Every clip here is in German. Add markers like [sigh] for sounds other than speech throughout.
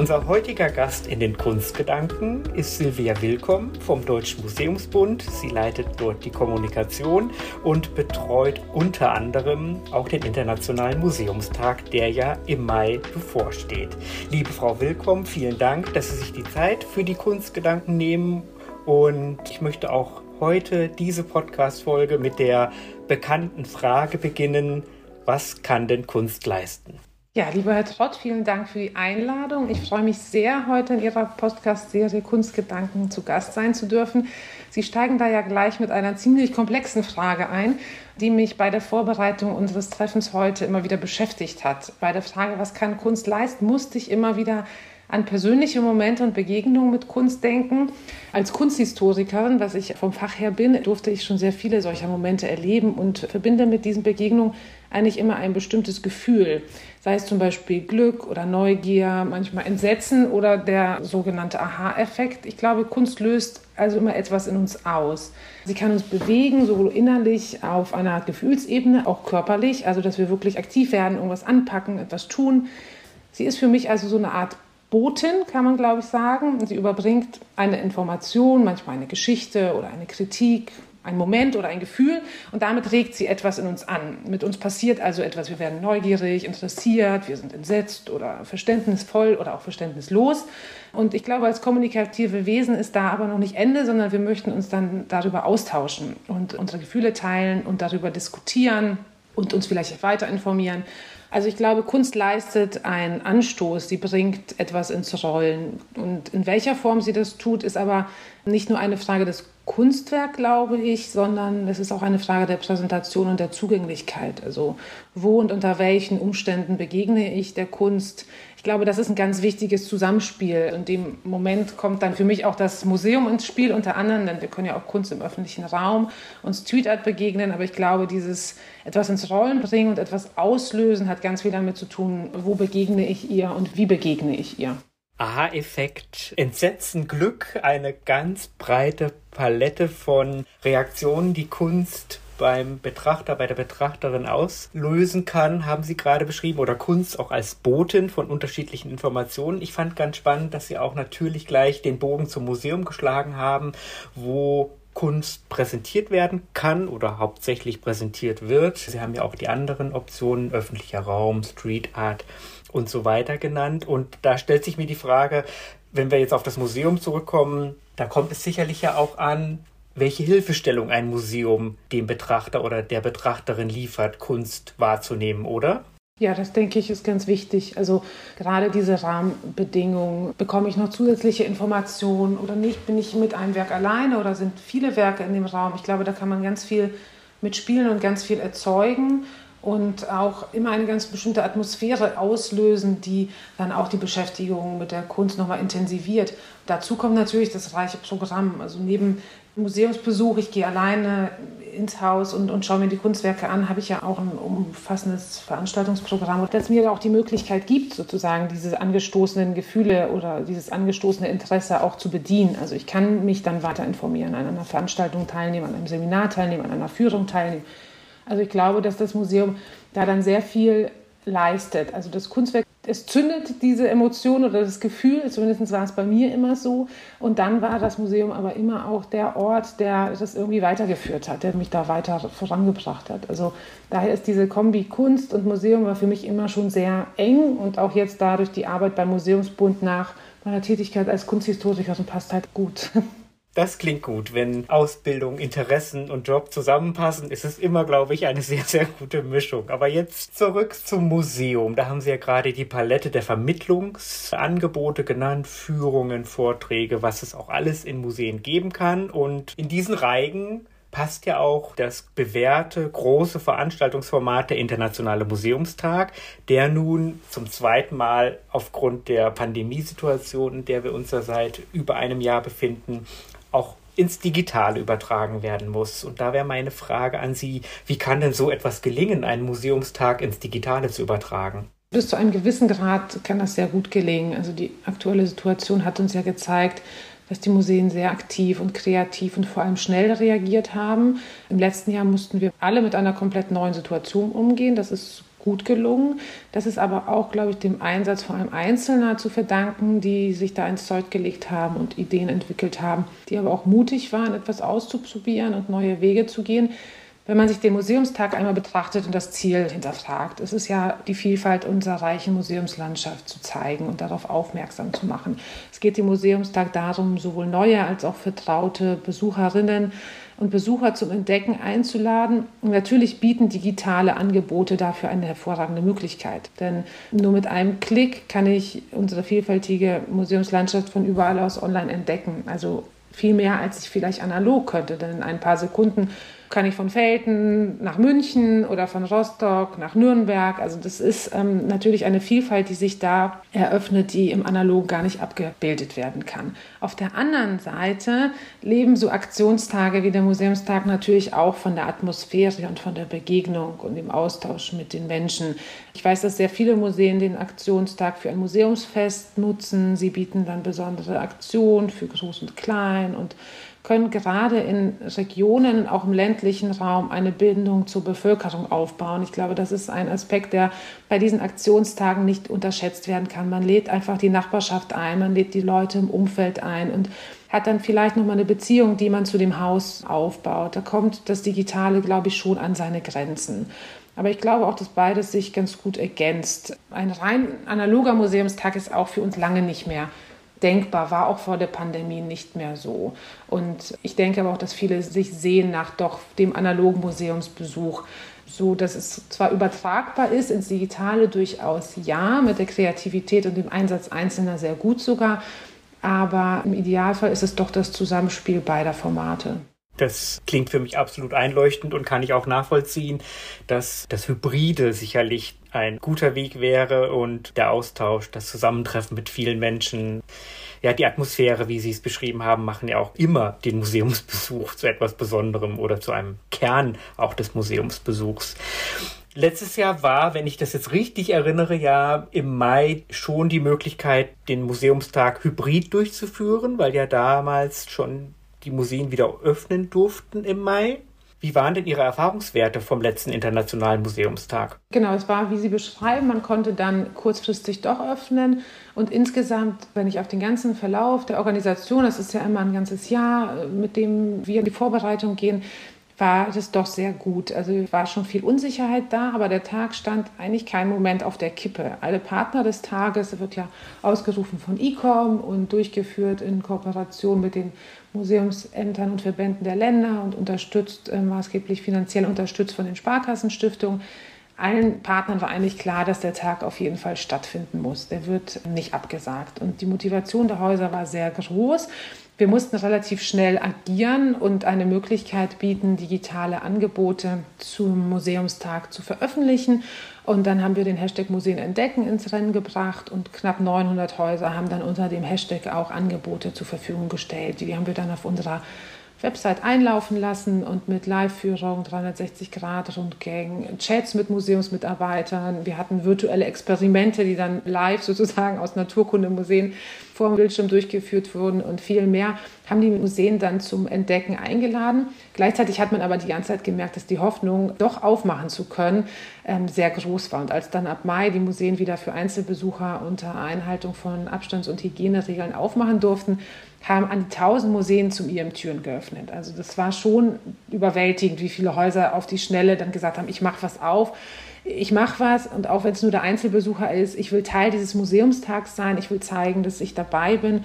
Unser heutiger Gast in den Kunstgedanken ist Silvia Willkomm vom Deutschen Museumsbund. Sie leitet dort die Kommunikation und betreut unter anderem auch den Internationalen Museumstag, der ja im Mai bevorsteht. Liebe Frau Willkomm, vielen Dank, dass Sie sich die Zeit für die Kunstgedanken nehmen. Und ich möchte auch heute diese Podcast-Folge mit der bekannten Frage beginnen: Was kann denn Kunst leisten? Ja, lieber Herr Trott, vielen Dank für die Einladung. Ich freue mich sehr, heute in Ihrer Podcast-Serie Kunstgedanken zu Gast sein zu dürfen. Sie steigen da ja gleich mit einer ziemlich komplexen Frage ein, die mich bei der Vorbereitung unseres Treffens heute immer wieder beschäftigt hat. Bei der Frage, was kann Kunst leisten, musste ich immer wieder an persönliche Momente und Begegnungen mit Kunst denken. Als Kunsthistorikerin, was ich vom Fach her bin, durfte ich schon sehr viele solcher Momente erleben und verbinde mit diesen Begegnungen eigentlich immer ein bestimmtes Gefühl sei es zum Beispiel Glück oder Neugier, manchmal Entsetzen oder der sogenannte Aha-Effekt. Ich glaube, Kunst löst also immer etwas in uns aus. Sie kann uns bewegen, sowohl innerlich auf einer Gefühlsebene, auch körperlich, also dass wir wirklich aktiv werden, irgendwas anpacken, etwas tun. Sie ist für mich also so eine Art Botin, kann man glaube ich sagen. Sie überbringt eine Information, manchmal eine Geschichte oder eine Kritik, ein Moment oder ein Gefühl und damit regt sie etwas in uns an. Mit uns passiert also etwas. Wir werden neugierig, interessiert, wir sind entsetzt oder verständnisvoll oder auch verständnislos. Und ich glaube, als kommunikative Wesen ist da aber noch nicht Ende, sondern wir möchten uns dann darüber austauschen und unsere Gefühle teilen und darüber diskutieren und uns vielleicht weiter informieren. Also ich glaube, Kunst leistet einen Anstoß, sie bringt etwas ins Rollen. Und in welcher Form sie das tut, ist aber nicht nur eine Frage des Kunstwerk, glaube ich, sondern es ist auch eine Frage der Präsentation und der Zugänglichkeit. Also wo und unter welchen Umständen begegne ich der Kunst? Ich glaube, das ist ein ganz wichtiges Zusammenspiel. In dem Moment kommt dann für mich auch das Museum ins Spiel, unter anderem, denn wir können ja auch Kunst im öffentlichen Raum und Street Art begegnen. Aber ich glaube, dieses etwas ins Rollen bringen und etwas auslösen hat ganz viel damit zu tun, wo begegne ich ihr und wie begegne ich ihr. Aha-Effekt, Entsetzen, Glück, eine ganz breite Palette von Reaktionen, die Kunst beim Betrachter, bei der Betrachterin auslösen kann, haben Sie gerade beschrieben, oder Kunst auch als Boten von unterschiedlichen Informationen. Ich fand ganz spannend, dass Sie auch natürlich gleich den Bogen zum Museum geschlagen haben, wo Kunst präsentiert werden kann oder hauptsächlich präsentiert wird. Sie haben ja auch die anderen Optionen, öffentlicher Raum, Street Art und so weiter genannt. Und da stellt sich mir die Frage, wenn wir jetzt auf das Museum zurückkommen, da kommt es sicherlich ja auch an, welche Hilfestellung ein Museum dem Betrachter oder der Betrachterin liefert, Kunst wahrzunehmen, oder? Ja, das denke ich ist ganz wichtig. Also gerade diese Rahmenbedingungen, bekomme ich noch zusätzliche Informationen oder nicht? Bin ich mit einem Werk alleine oder sind viele Werke in dem Raum? Ich glaube, da kann man ganz viel mitspielen und ganz viel erzeugen und auch immer eine ganz bestimmte Atmosphäre auslösen, die dann auch die Beschäftigung mit der Kunst nochmal intensiviert. Dazu kommt natürlich das reiche Programm. Also neben Museumsbesuch, ich gehe alleine ins Haus und, und schaue mir die Kunstwerke an, habe ich ja auch ein umfassendes Veranstaltungsprogramm, das mir auch die Möglichkeit gibt, sozusagen diese angestoßenen Gefühle oder dieses angestoßene Interesse auch zu bedienen. Also ich kann mich dann weiter informieren, an einer Veranstaltung teilnehmen, an einem Seminar teilnehmen, an einer Führung teilnehmen also ich glaube, dass das Museum da dann sehr viel leistet. Also das Kunstwerk, es zündet diese Emotion oder das Gefühl, zumindest war es bei mir immer so. Und dann war das Museum aber immer auch der Ort, der das irgendwie weitergeführt hat, der mich da weiter vorangebracht hat. Also daher ist diese Kombi Kunst und Museum war für mich immer schon sehr eng und auch jetzt dadurch die Arbeit beim Museumsbund nach meiner Tätigkeit als Kunsthistorikerin passt halt gut. [laughs] Das klingt gut. Wenn Ausbildung, Interessen und Job zusammenpassen, ist es immer, glaube ich, eine sehr, sehr gute Mischung. Aber jetzt zurück zum Museum. Da haben Sie ja gerade die Palette der Vermittlungsangebote genannt, Führungen, Vorträge, was es auch alles in Museen geben kann. Und in diesen Reigen passt ja auch das bewährte große Veranstaltungsformat der Internationale Museumstag, der nun zum zweiten Mal aufgrund der Pandemiesituation, in der wir uns ja seit über einem Jahr befinden, auch ins Digitale übertragen werden muss. Und da wäre meine Frage an Sie, wie kann denn so etwas gelingen, einen Museumstag ins Digitale zu übertragen? Bis zu einem gewissen Grad kann das sehr gut gelingen. Also die aktuelle Situation hat uns ja gezeigt, dass die Museen sehr aktiv und kreativ und vor allem schnell reagiert haben. Im letzten Jahr mussten wir alle mit einer komplett neuen Situation umgehen. Das ist gut gelungen. Das ist aber auch, glaube ich, dem Einsatz vor allem Einzelner zu verdanken, die sich da ins Zeug gelegt haben und Ideen entwickelt haben, die aber auch mutig waren, etwas auszuprobieren und neue Wege zu gehen. Wenn man sich den Museumstag einmal betrachtet und das Ziel hinterfragt, es ist ja die Vielfalt unserer reichen Museumslandschaft zu zeigen und darauf aufmerksam zu machen. Es geht dem Museumstag darum, sowohl neue als auch vertraute Besucherinnen und Besucher zum Entdecken einzuladen. Und natürlich bieten digitale Angebote dafür eine hervorragende Möglichkeit. Denn nur mit einem Klick kann ich unsere vielfältige Museumslandschaft von überall aus online entdecken. Also viel mehr, als ich vielleicht analog könnte. Denn in ein paar Sekunden kann ich von Felten nach München oder von Rostock nach Nürnberg. Also das ist ähm, natürlich eine Vielfalt, die sich da eröffnet, die im Analog gar nicht abgebildet werden kann. Auf der anderen Seite leben so Aktionstage wie der Museumstag natürlich auch von der Atmosphäre und von der Begegnung und dem Austausch mit den Menschen. Ich weiß, dass sehr viele Museen den Aktionstag für ein Museumsfest nutzen. Sie bieten dann besondere Aktionen für Groß und Klein und können gerade in Regionen, auch im ländlichen Raum, eine Bindung zur Bevölkerung aufbauen. Ich glaube, das ist ein Aspekt, der bei diesen Aktionstagen nicht unterschätzt werden kann. Man lädt einfach die Nachbarschaft ein, man lädt die Leute im Umfeld ein und hat dann vielleicht nochmal eine Beziehung, die man zu dem Haus aufbaut. Da kommt das Digitale, glaube ich, schon an seine Grenzen. Aber ich glaube auch, dass beides sich ganz gut ergänzt. Ein rein analoger Museumstag ist auch für uns lange nicht mehr denkbar, war auch vor der Pandemie nicht mehr so. Und ich denke aber auch, dass viele sich sehen nach doch dem analogen Museumsbesuch so, dass es zwar übertragbar ist ins Digitale durchaus ja, mit der Kreativität und dem Einsatz Einzelner sehr gut sogar, aber im Idealfall ist es doch das Zusammenspiel beider Formate. Das klingt für mich absolut einleuchtend und kann ich auch nachvollziehen, dass das Hybride sicherlich ein guter Weg wäre und der Austausch, das Zusammentreffen mit vielen Menschen. Ja, die Atmosphäre, wie Sie es beschrieben haben, machen ja auch immer den Museumsbesuch zu etwas Besonderem oder zu einem Kern auch des Museumsbesuchs. Letztes Jahr war, wenn ich das jetzt richtig erinnere, ja im Mai schon die Möglichkeit, den Museumstag hybrid durchzuführen, weil ja damals schon die Museen wieder öffnen durften im Mai. Wie waren denn Ihre Erfahrungswerte vom letzten Internationalen Museumstag? Genau, es war, wie Sie beschreiben, man konnte dann kurzfristig doch öffnen. Und insgesamt, wenn ich auf den ganzen Verlauf der Organisation, das ist ja immer ein ganzes Jahr, mit dem wir in die Vorbereitung gehen, war das doch sehr gut. Also war schon viel Unsicherheit da, aber der Tag stand eigentlich kein Moment auf der Kippe. Alle Partner des Tages wird ja ausgerufen von ICOM und durchgeführt in Kooperation mit den Museumsämtern und Verbänden der Länder und unterstützt, äh, maßgeblich finanziell unterstützt von den Sparkassenstiftungen. Allen Partnern war eigentlich klar, dass der Tag auf jeden Fall stattfinden muss. Der wird nicht abgesagt. Und die Motivation der Häuser war sehr groß. Wir mussten relativ schnell agieren und eine Möglichkeit bieten, digitale Angebote zum Museumstag zu veröffentlichen. Und dann haben wir den Hashtag Museen entdecken ins Rennen gebracht und knapp 900 Häuser haben dann unter dem Hashtag auch Angebote zur Verfügung gestellt. Die haben wir dann auf unserer Website einlaufen lassen und mit Live-Führung, 360-Grad-Rundgängen, Chats mit Museumsmitarbeitern. Wir hatten virtuelle Experimente, die dann live sozusagen aus Naturkundemuseen vor dem Bildschirm durchgeführt wurden und viel mehr, haben die Museen dann zum Entdecken eingeladen. Gleichzeitig hat man aber die ganze Zeit gemerkt, dass die Hoffnung, doch aufmachen zu können, ähm, sehr groß war. Und als dann ab Mai die Museen wieder für Einzelbesucher unter Einhaltung von Abstands- und Hygieneregeln aufmachen durften, haben an die 1000 Museen zum ihrem Türen geöffnet. Also das war schon überwältigend, wie viele Häuser auf die Schnelle dann gesagt haben, ich mache was auf, ich mache was und auch wenn es nur der Einzelbesucher ist, ich will Teil dieses Museumstags sein, ich will zeigen, dass ich dabei bin.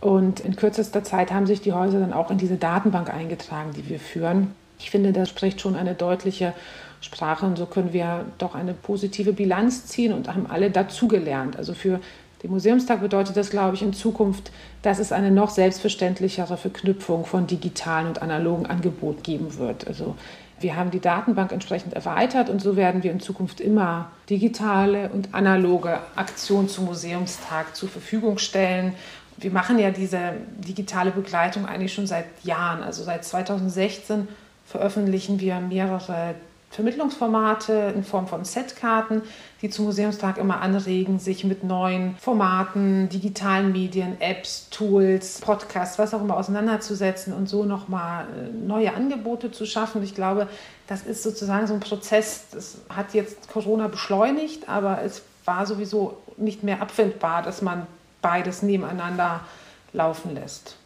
Und in kürzester Zeit haben sich die Häuser dann auch in diese Datenbank eingetragen, die wir führen. Ich finde, das spricht schon eine deutliche Sprache und so können wir doch eine positive Bilanz ziehen und haben alle dazugelernt. Also für Dem Museumstag bedeutet das, glaube ich, in Zukunft, dass es eine noch selbstverständlichere Verknüpfung von digitalen und analogen Angeboten geben wird. Also wir haben die Datenbank entsprechend erweitert und so werden wir in Zukunft immer digitale und analoge Aktionen zum Museumstag zur Verfügung stellen. Wir machen ja diese digitale Begleitung eigentlich schon seit Jahren. Also seit 2016 veröffentlichen wir mehrere Vermittlungsformate in Form von Setkarten, die zum Museumstag immer anregen, sich mit neuen Formaten, digitalen Medien, Apps, Tools, Podcasts, was auch immer auseinanderzusetzen und so nochmal äh, neue Angebote zu schaffen. Ich glaube, das ist sozusagen so ein Prozess, das hat jetzt Corona beschleunigt, aber es war sowieso nicht mehr abwendbar, dass man beides nebeneinander laufen lässt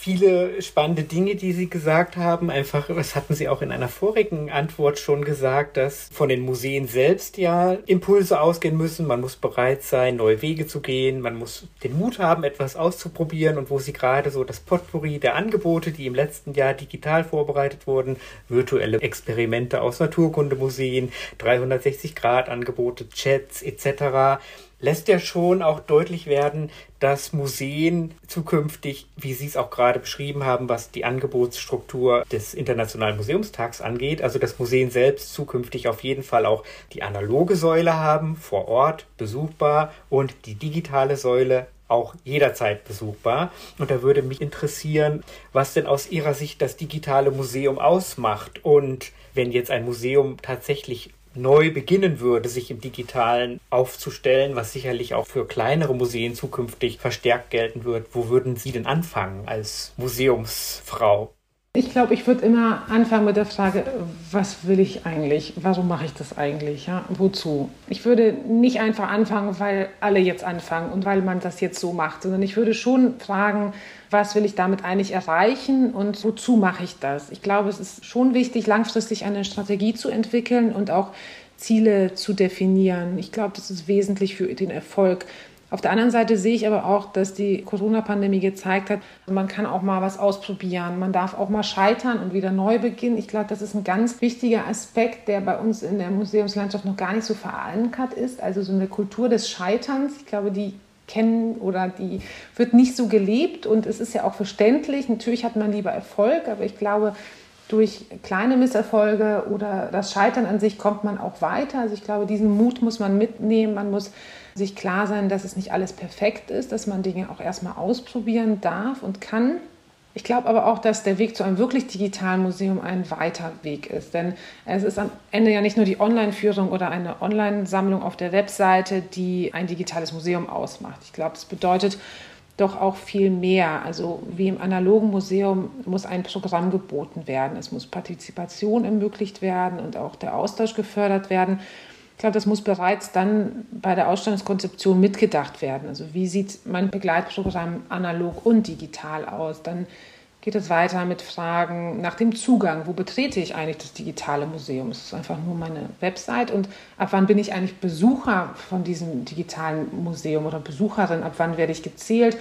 viele spannende Dinge, die Sie gesagt haben. Einfach, das hatten Sie auch in einer vorigen Antwort schon gesagt, dass von den Museen selbst ja Impulse ausgehen müssen. Man muss bereit sein, neue Wege zu gehen. Man muss den Mut haben, etwas auszuprobieren. Und wo Sie gerade so das Potpourri der Angebote, die im letzten Jahr digital vorbereitet wurden, virtuelle Experimente aus Naturkundemuseen, 360-Grad-Angebote, Chats etc., lässt ja schon auch deutlich werden, dass Museen zukünftig, wie Sie es auch gerade beschrieben haben, was die Angebotsstruktur des Internationalen Museumstags angeht, also dass Museen selbst zukünftig auf jeden Fall auch die analoge Säule haben, vor Ort besuchbar und die digitale Säule auch jederzeit besuchbar. Und da würde mich interessieren, was denn aus Ihrer Sicht das digitale Museum ausmacht und wenn jetzt ein Museum tatsächlich neu beginnen würde, sich im digitalen aufzustellen, was sicherlich auch für kleinere Museen zukünftig verstärkt gelten wird, wo würden Sie denn anfangen als Museumsfrau? Ich glaube, ich würde immer anfangen mit der Frage, was will ich eigentlich? Warum mache ich das eigentlich? Ja? Wozu? Ich würde nicht einfach anfangen, weil alle jetzt anfangen und weil man das jetzt so macht, sondern ich würde schon fragen, was will ich damit eigentlich erreichen und wozu mache ich das? Ich glaube, es ist schon wichtig, langfristig eine Strategie zu entwickeln und auch Ziele zu definieren. Ich glaube, das ist wesentlich für den Erfolg auf der anderen Seite sehe ich aber auch, dass die Corona-Pandemie gezeigt hat, man kann auch mal was ausprobieren. Man darf auch mal scheitern und wieder neu beginnen. Ich glaube, das ist ein ganz wichtiger Aspekt, der bei uns in der Museumslandschaft noch gar nicht so verankert ist. Also so eine Kultur des Scheiterns. Ich glaube, die kennen oder die wird nicht so gelebt und es ist ja auch verständlich. Natürlich hat man lieber Erfolg, aber ich glaube, durch kleine Misserfolge oder das Scheitern an sich kommt man auch weiter. Also ich glaube, diesen Mut muss man mitnehmen. Man muss sich klar sein, dass es nicht alles perfekt ist, dass man Dinge auch erstmal ausprobieren darf und kann. Ich glaube aber auch, dass der Weg zu einem wirklich digitalen Museum ein weiter Weg ist. Denn es ist am Ende ja nicht nur die Online-Führung oder eine Online-Sammlung auf der Webseite, die ein digitales Museum ausmacht. Ich glaube, das bedeutet doch auch viel mehr. Also wie im analogen Museum muss ein Programm geboten werden. Es muss Partizipation ermöglicht werden und auch der Austausch gefördert werden. Ich glaube, das muss bereits dann bei der Ausstellungskonzeption mitgedacht werden. Also wie sieht mein Begleitprogramm analog und digital aus? Dann geht es weiter mit Fragen nach dem Zugang. Wo betrete ich eigentlich das digitale Museum? Es ist einfach nur meine Website. Und ab wann bin ich eigentlich Besucher von diesem digitalen Museum oder Besucherin? Ab wann werde ich gezählt?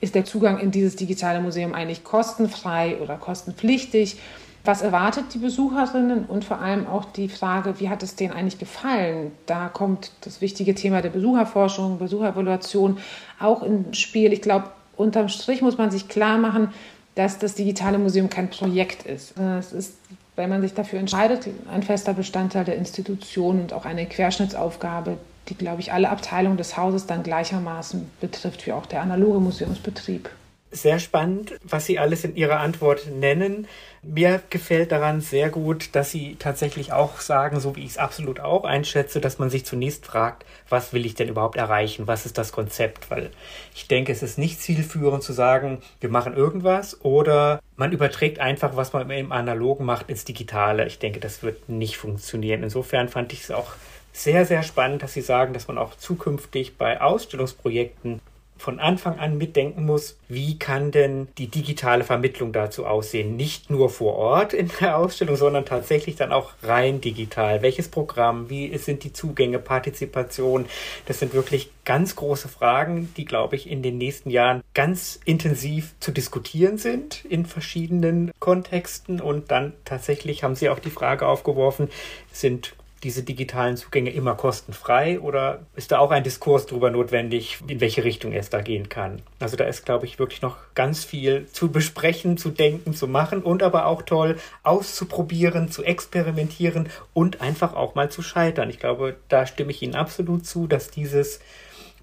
Ist der Zugang in dieses digitale Museum eigentlich kostenfrei oder kostenpflichtig? Was erwartet die Besucherinnen und vor allem auch die Frage, wie hat es denen eigentlich gefallen? Da kommt das wichtige Thema der Besucherforschung, Besucherevaluation auch ins Spiel. Ich glaube, unterm Strich muss man sich klar machen, dass das digitale Museum kein Projekt ist. Es ist, wenn man sich dafür entscheidet, ein fester Bestandteil der Institution und auch eine Querschnittsaufgabe, die, glaube ich, alle Abteilungen des Hauses dann gleichermaßen betrifft, wie auch der analoge Museumsbetrieb sehr spannend, was Sie alles in Ihrer Antwort nennen. Mir gefällt daran sehr gut, dass Sie tatsächlich auch sagen, so wie ich es absolut auch einschätze, dass man sich zunächst fragt, was will ich denn überhaupt erreichen? Was ist das Konzept? Weil ich denke, es ist nicht zielführend zu sagen, wir machen irgendwas oder man überträgt einfach, was man im Analogen macht, ins Digitale. Ich denke, das wird nicht funktionieren. Insofern fand ich es auch sehr, sehr spannend, dass Sie sagen, dass man auch zukünftig bei Ausstellungsprojekten von Anfang an mitdenken muss, wie kann denn die digitale Vermittlung dazu aussehen? Nicht nur vor Ort in der Ausstellung, sondern tatsächlich dann auch rein digital. Welches Programm? Wie sind die Zugänge, Partizipation? Das sind wirklich ganz große Fragen, die, glaube ich, in den nächsten Jahren ganz intensiv zu diskutieren sind in verschiedenen Kontexten. Und dann tatsächlich haben Sie auch die Frage aufgeworfen, sind diese digitalen Zugänge immer kostenfrei oder ist da auch ein Diskurs darüber notwendig, in welche Richtung es da gehen kann? Also da ist, glaube ich, wirklich noch ganz viel zu besprechen, zu denken, zu machen und aber auch toll auszuprobieren, zu experimentieren und einfach auch mal zu scheitern. Ich glaube, da stimme ich Ihnen absolut zu, dass dieses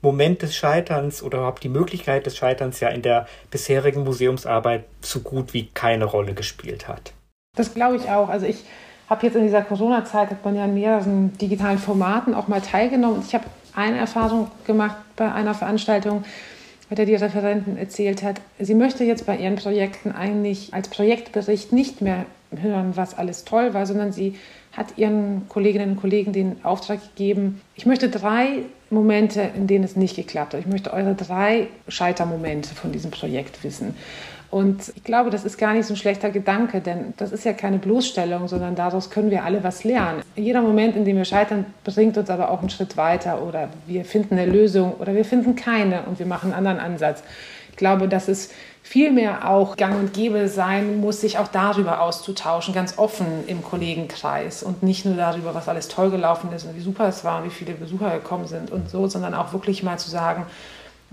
Moment des Scheiterns oder überhaupt die Möglichkeit des Scheiterns ja in der bisherigen Museumsarbeit so gut wie keine Rolle gespielt hat. Das glaube ich auch. Also ich habe jetzt in dieser Corona-Zeit, hat man ja in mehreren digitalen Formaten auch mal teilgenommen. Ich habe eine Erfahrung gemacht bei einer Veranstaltung, bei der die Referentin erzählt hat, sie möchte jetzt bei ihren Projekten eigentlich als Projektbericht nicht mehr hören, was alles toll war, sondern sie hat ihren Kolleginnen und Kollegen den Auftrag gegeben, ich möchte drei Momente, in denen es nicht geklappt hat. Ich möchte eure drei Scheitermomente von diesem Projekt wissen. Und ich glaube, das ist gar nicht so ein schlechter Gedanke, denn das ist ja keine Bloßstellung, sondern daraus können wir alle was lernen. Jeder Moment, in dem wir scheitern, bringt uns aber auch einen Schritt weiter oder wir finden eine Lösung oder wir finden keine und wir machen einen anderen Ansatz. Ich glaube, dass es vielmehr auch gang und gäbe sein muss, sich auch darüber auszutauschen, ganz offen im Kollegenkreis und nicht nur darüber, was alles toll gelaufen ist und wie super es war, wie viele Besucher gekommen sind und so, sondern auch wirklich mal zu sagen,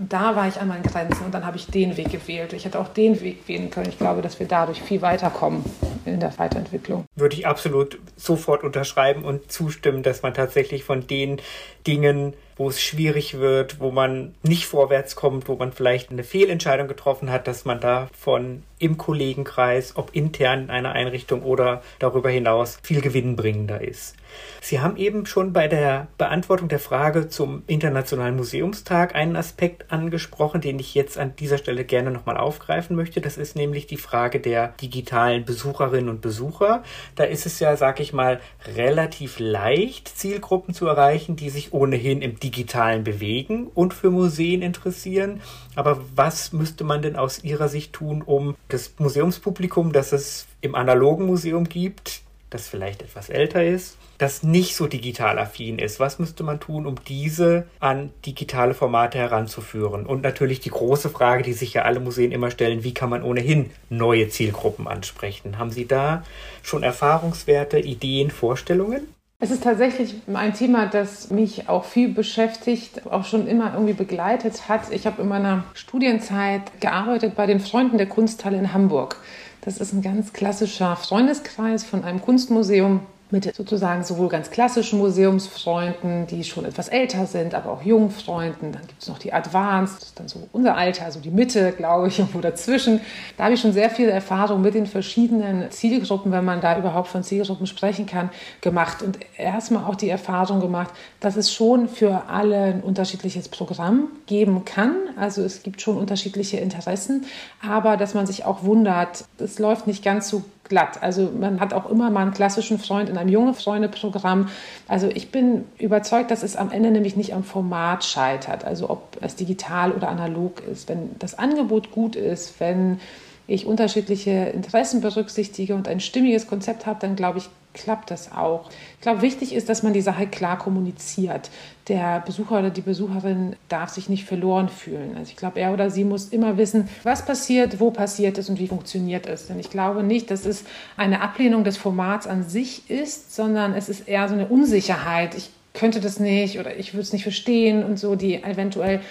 da war ich an meinen Grenzen und dann habe ich den Weg gewählt. Ich hätte auch den Weg wählen können. Ich glaube, dass wir dadurch viel weiterkommen in der Weiterentwicklung. Würde ich absolut sofort unterschreiben und zustimmen, dass man tatsächlich von den Dingen wo es schwierig wird, wo man nicht vorwärts kommt, wo man vielleicht eine Fehlentscheidung getroffen hat, dass man davon im Kollegenkreis, ob intern in einer Einrichtung oder darüber hinaus, viel gewinnbringender ist. Sie haben eben schon bei der Beantwortung der Frage zum Internationalen Museumstag einen Aspekt angesprochen, den ich jetzt an dieser Stelle gerne nochmal aufgreifen möchte. Das ist nämlich die Frage der digitalen Besucherinnen und Besucher. Da ist es ja, sag ich mal, relativ leicht, Zielgruppen zu erreichen, die sich ohnehin im digitalen bewegen und für Museen interessieren. Aber was müsste man denn aus Ihrer Sicht tun, um das Museumspublikum, das es im analogen Museum gibt, das vielleicht etwas älter ist, das nicht so digital affin ist. Was müsste man tun, um diese an digitale Formate heranzuführen? Und natürlich die große Frage, die sich ja alle Museen immer stellen, wie kann man ohnehin neue Zielgruppen ansprechen? Haben Sie da schon Erfahrungswerte, Ideen, Vorstellungen? Es ist tatsächlich ein Thema, das mich auch viel beschäftigt, auch schon immer irgendwie begleitet hat. Ich habe in meiner Studienzeit gearbeitet bei den Freunden der Kunsthalle in Hamburg. Das ist ein ganz klassischer Freundeskreis von einem Kunstmuseum mit sozusagen sowohl ganz klassischen Museumsfreunden, die schon etwas älter sind, aber auch jungen Freunden. Dann gibt es noch die Advanced, dann so unser Alter, also die Mitte, glaube ich, [laughs] irgendwo dazwischen. Da habe ich schon sehr viel Erfahrung mit den verschiedenen Zielgruppen, wenn man da überhaupt von Zielgruppen sprechen kann, gemacht. Und erstmal auch die Erfahrung gemacht, dass es schon für alle ein unterschiedliches Programm geben kann. Also es gibt schon unterschiedliche Interessen, aber dass man sich auch wundert, es läuft nicht ganz so glatt. Also man hat auch immer mal einen klassischen Freund in einem junge Freunde-Programm. Also ich bin überzeugt, dass es am Ende nämlich nicht am Format scheitert, also ob es digital oder analog ist. Wenn das Angebot gut ist, wenn ich unterschiedliche Interessen berücksichtige und ein stimmiges Konzept habe, dann glaube ich, klappt das auch. Ich glaube, wichtig ist, dass man die Sache klar kommuniziert. Der Besucher oder die Besucherin darf sich nicht verloren fühlen. Also ich glaube, er oder sie muss immer wissen, was passiert, wo passiert es und wie funktioniert es. Denn ich glaube nicht, dass es eine Ablehnung des Formats an sich ist, sondern es ist eher so eine Unsicherheit. Ich könnte das nicht oder ich würde es nicht verstehen und so, die eventuell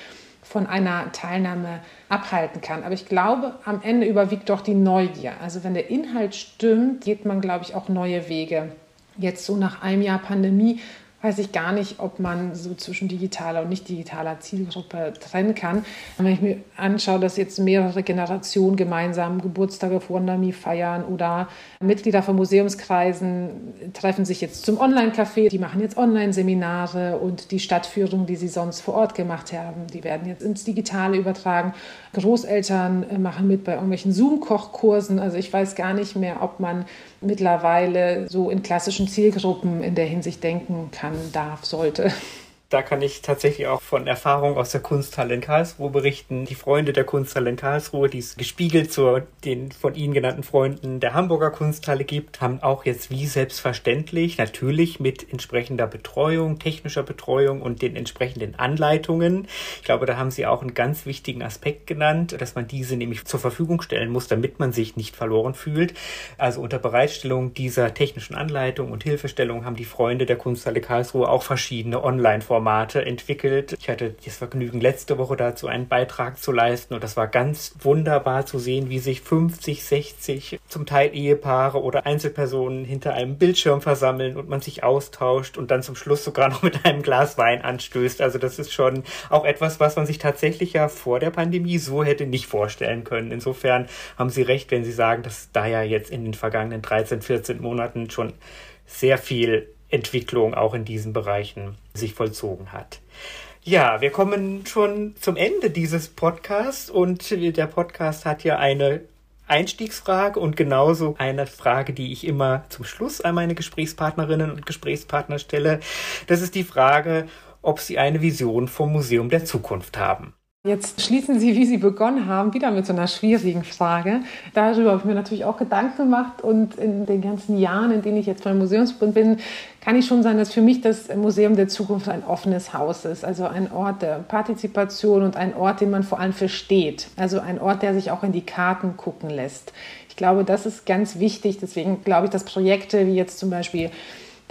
von einer Teilnahme abhalten kann. Aber ich glaube, am Ende überwiegt doch die Neugier. Also wenn der Inhalt stimmt, geht man, glaube ich, auch neue Wege. Jetzt so nach einem Jahr Pandemie weiß ich gar nicht, ob man so zwischen digitaler und nicht digitaler Zielgruppe trennen kann. Wenn ich mir anschaue, dass jetzt mehrere Generationen gemeinsam Geburtstage vor Nami feiern oder Mitglieder von Museumskreisen treffen sich jetzt zum Online-Café, die machen jetzt Online-Seminare und die Stadtführung, die sie sonst vor Ort gemacht haben, die werden jetzt ins Digitale übertragen. Großeltern äh, machen mit bei irgendwelchen Zoom-Kochkursen. Also ich weiß gar nicht mehr, ob man mittlerweile so in klassischen Zielgruppen in der Hinsicht denken kann, darf, sollte. Da kann ich tatsächlich auch von Erfahrung aus der Kunsthalle in Karlsruhe berichten. Die Freunde der Kunsthalle in Karlsruhe, die es gespiegelt zu den von Ihnen genannten Freunden der Hamburger Kunsthalle gibt, haben auch jetzt wie selbstverständlich, natürlich mit entsprechender Betreuung, technischer Betreuung und den entsprechenden Anleitungen. Ich glaube, da haben Sie auch einen ganz wichtigen Aspekt genannt, dass man diese nämlich zur Verfügung stellen muss, damit man sich nicht verloren fühlt. Also unter Bereitstellung dieser technischen Anleitung und Hilfestellung haben die Freunde der Kunsthalle Karlsruhe auch verschiedene Online-Formate entwickelt. Ich hatte das Vergnügen, letzte Woche dazu einen Beitrag zu leisten und das war ganz wunderbar zu sehen, wie sich 50, 60, zum Teil Ehepaare oder Einzelpersonen hinter einem Bildschirm versammeln und man sich austauscht und dann zum Schluss sogar noch mit einem Glas Wein anstößt. Also das ist schon auch etwas, was man sich tatsächlich ja vor der Pandemie so hätte nicht vorstellen können. Insofern haben Sie recht, wenn Sie sagen, dass da ja jetzt in den vergangenen 13, 14 Monaten schon sehr viel Entwicklung auch in diesen Bereichen sich vollzogen hat. Ja, wir kommen schon zum Ende dieses Podcasts und der Podcast hat ja eine Einstiegsfrage und genauso eine Frage, die ich immer zum Schluss an meine Gesprächspartnerinnen und Gesprächspartner stelle. Das ist die Frage, ob sie eine Vision vom Museum der Zukunft haben. Jetzt schließen Sie, wie Sie begonnen haben, wieder mit so einer schwierigen Frage. Darüber habe ich mir natürlich auch Gedanken gemacht und in den ganzen Jahren, in denen ich jetzt beim Museumsbund bin, kann ich schon sagen, dass für mich das Museum der Zukunft ein offenes Haus ist. Also ein Ort der Partizipation und ein Ort, den man vor allem versteht. Also ein Ort, der sich auch in die Karten gucken lässt. Ich glaube, das ist ganz wichtig. Deswegen glaube ich, dass Projekte wie jetzt zum Beispiel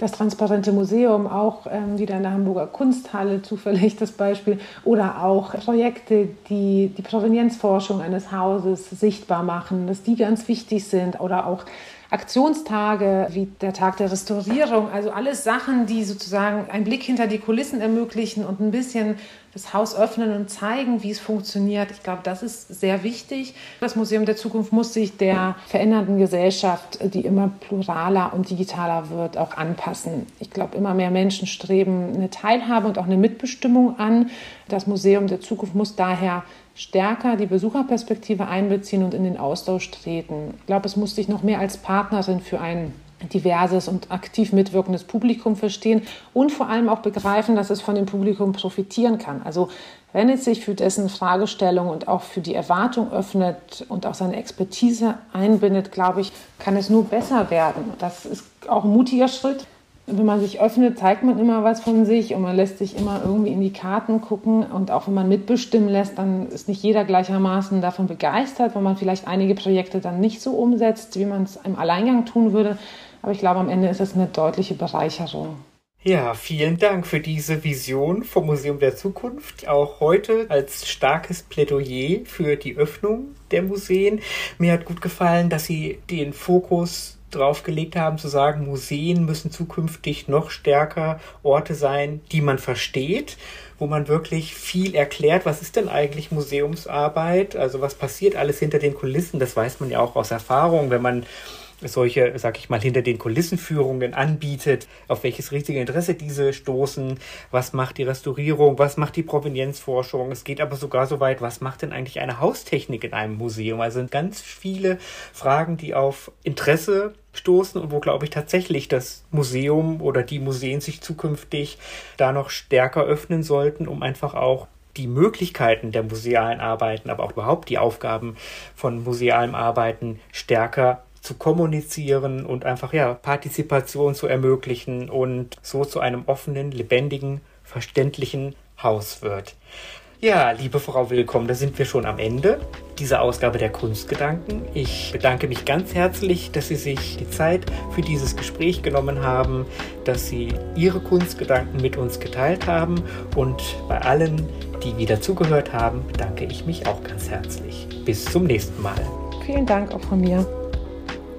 das Transparente Museum, auch ähm, wieder in der Hamburger Kunsthalle, zufällig das Beispiel, oder auch Projekte, die die Provenienzforschung eines Hauses sichtbar machen, dass die ganz wichtig sind, oder auch Aktionstage wie der Tag der Restaurierung, also alles Sachen, die sozusagen einen Blick hinter die Kulissen ermöglichen und ein bisschen das Haus öffnen und zeigen, wie es funktioniert. Ich glaube, das ist sehr wichtig. Das Museum der Zukunft muss sich der verändernden Gesellschaft, die immer pluraler und digitaler wird, auch anpassen. Ich glaube, immer mehr Menschen streben eine Teilhabe und auch eine Mitbestimmung an. Das Museum der Zukunft muss daher stärker die Besucherperspektive einbeziehen und in den Austausch treten. Ich glaube, es muss sich noch mehr als Partnerin für ein diverses und aktiv mitwirkendes Publikum verstehen und vor allem auch begreifen, dass es von dem Publikum profitieren kann. Also wenn es sich für dessen Fragestellung und auch für die Erwartung öffnet und auch seine Expertise einbindet, glaube ich, kann es nur besser werden. Das ist auch ein mutiger Schritt. Wenn man sich öffnet, zeigt man immer was von sich und man lässt sich immer irgendwie in die Karten gucken. Und auch wenn man mitbestimmen lässt, dann ist nicht jeder gleichermaßen davon begeistert, weil man vielleicht einige Projekte dann nicht so umsetzt, wie man es im Alleingang tun würde. Aber ich glaube, am Ende ist es eine deutliche Bereicherung. Ja, vielen Dank für diese Vision vom Museum der Zukunft. Auch heute als starkes Plädoyer für die Öffnung der Museen. Mir hat gut gefallen, dass Sie den Fokus drauf gelegt haben, zu sagen, Museen müssen zukünftig noch stärker Orte sein, die man versteht, wo man wirklich viel erklärt, was ist denn eigentlich Museumsarbeit, also was passiert alles hinter den Kulissen, das weiß man ja auch aus Erfahrung, wenn man solche, sag ich mal, hinter den Kulissenführungen anbietet, auf welches riesige Interesse diese stoßen, was macht die Restaurierung, was macht die Provenienzforschung. Es geht aber sogar so weit, was macht denn eigentlich eine Haustechnik in einem Museum? Also sind ganz viele Fragen, die auf Interesse stoßen und wo, glaube ich, tatsächlich das Museum oder die Museen sich zukünftig da noch stärker öffnen sollten, um einfach auch die Möglichkeiten der musealen Arbeiten, aber auch überhaupt die Aufgaben von musealem Arbeiten stärker zu kommunizieren und einfach ja Partizipation zu ermöglichen und so zu einem offenen, lebendigen, verständlichen Haus wird. Ja, liebe Frau Willkommen, da sind wir schon am Ende dieser Ausgabe der Kunstgedanken. Ich bedanke mich ganz herzlich, dass Sie sich die Zeit für dieses Gespräch genommen haben, dass Sie Ihre Kunstgedanken mit uns geteilt haben und bei allen, die wieder zugehört haben, bedanke ich mich auch ganz herzlich. Bis zum nächsten Mal. Vielen Dank auch von mir.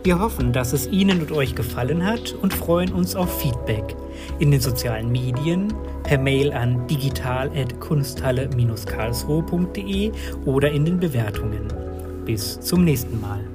Wir hoffen, dass es Ihnen und euch gefallen hat und freuen uns auf Feedback in den sozialen Medien, per Mail an digital.kunsthalle-karlsruhe.de oder in den Bewertungen. Bis zum nächsten Mal.